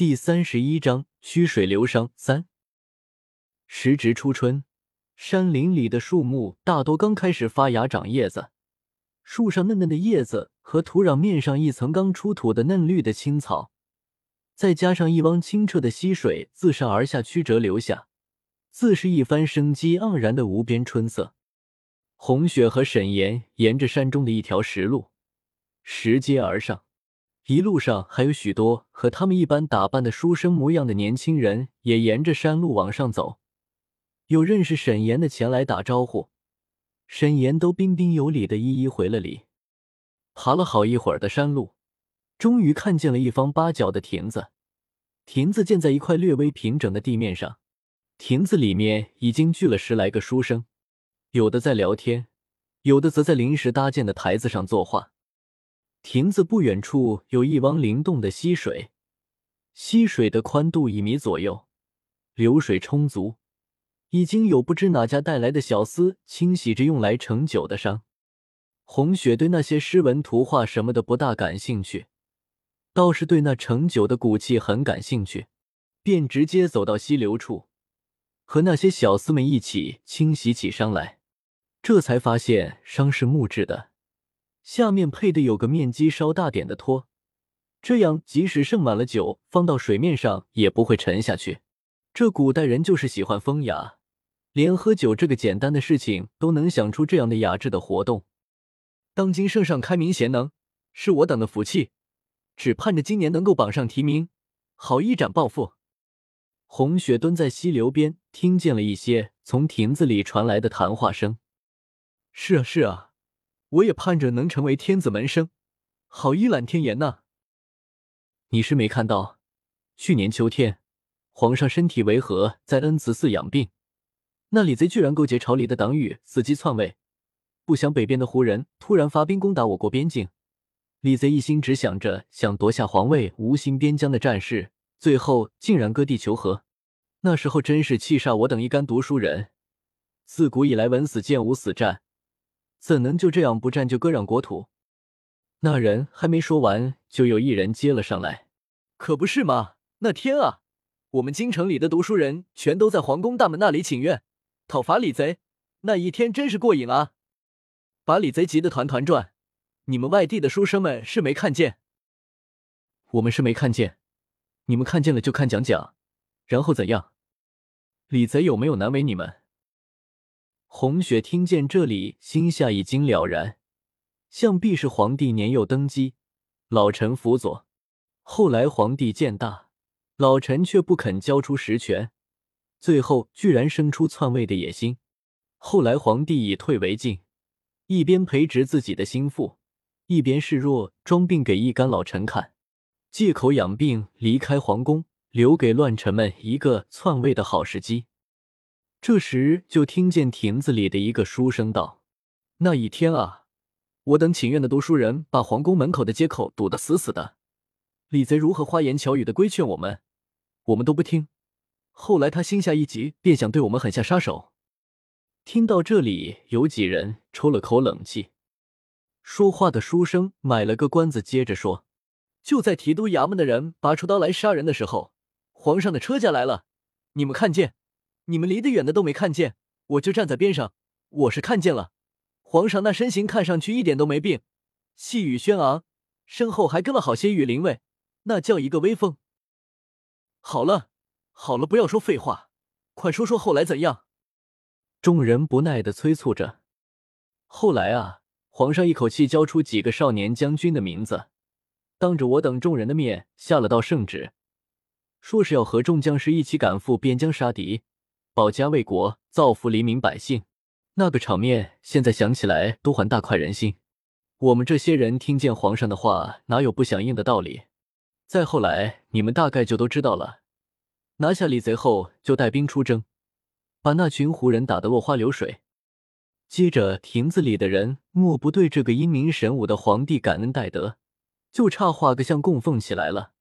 第三十一章曲水流觞三。时值初春，山林里的树木大多刚开始发芽长叶子，树上嫩嫩的叶子和土壤面上一层刚出土的嫩绿的青草，再加上一汪清澈的溪水自上而下曲折流下，自是一番生机盎然的无边春色。红雪和沈岩沿着山中的一条石路拾阶而上。一路上还有许多和他们一般打扮的书生模样的年轻人，也沿着山路往上走。有认识沈岩的前来打招呼，沈岩都彬彬有礼的一一回了礼。爬了好一会儿的山路，终于看见了一方八角的亭子。亭子建在一块略微平整的地面上，亭子里面已经聚了十来个书生，有的在聊天，有的则在临时搭建的台子上作画。亭子不远处有一汪灵动的溪水，溪水的宽度一米左右，流水充足，已经有不知哪家带来的小厮清洗着用来盛酒的觞。红雪对那些诗文图画什么的不大感兴趣，倒是对那盛酒的骨器很感兴趣，便直接走到溪流处，和那些小厮们一起清洗起觞来。这才发现觞是木质的。下面配的有个面积稍大点的托，这样即使盛满了酒，放到水面上也不会沉下去。这古代人就是喜欢风雅，连喝酒这个简单的事情都能想出这样的雅致的活动。当今圣上开明贤能，是我等的福气，只盼着今年能够榜上提名，好一展抱负。红雪蹲在溪流边，听见了一些从亭子里传来的谈话声。是啊，是啊。我也盼着能成为天子门生，好一览天颜呐！你是没看到，去年秋天，皇上身体违和，在恩慈寺养病，那李贼居然勾结朝里的党羽，伺机篡位。不想北边的胡人突然发兵攻打我国边境，李贼一心只想着想夺下皇位，无心边疆的战事，最后竟然割地求和。那时候真是气煞我等一干读书人。自古以来，文死谏无死战。怎能就这样不战就割让国土？那人还没说完，就有一人接了上来：“可不是嘛！那天啊，我们京城里的读书人全都在皇宫大门那里请愿，讨伐李贼。那一天真是过瘾啊，把李贼急得团团转。你们外地的书生们是没看见，我们是没看见。你们看见了就看讲讲，然后怎样？李贼有没有难为你们？”红雪听见这里，心下已经了然，想必是皇帝年幼登基，老臣辅佐。后来皇帝渐大，老臣却不肯交出实权，最后居然生出篡位的野心。后来皇帝以退为进，一边培植自己的心腹，一边示弱装病给一干老臣看，借口养病离开皇宫，留给乱臣们一个篡位的好时机。这时，就听见亭子里的一个书生道：“那一天啊，我等请愿的读书人把皇宫门口的街口堵得死死的。李贼如何花言巧语的规劝我们，我们都不听。后来他心下一急，便想对我们狠下杀手。”听到这里，有几人抽了口冷气。说话的书生买了个关子，接着说：“就在提督衙门的人拔出刀来杀人的时候，皇上的车驾来了，你们看见？”你们离得远的都没看见，我就站在边上，我是看见了。皇上那身形看上去一点都没病，气宇轩昂，身后还跟了好些羽林卫，那叫一个威风。好了，好了，不要说废话，快说说后来怎样。众人不耐的催促着。后来啊，皇上一口气交出几个少年将军的名字，当着我等众人的面下了道圣旨，说是要和众将士一起赶赴边疆杀敌。保家卫国，造福黎民百姓，那个场面现在想起来都还大快人心。我们这些人听见皇上的话，哪有不响应的道理？再后来，你们大概就都知道了。拿下李贼后，就带兵出征，把那群胡人打得落花流水。接着，亭子里的人莫不对这个英明神武的皇帝感恩戴德，就差画个像供奉起来了。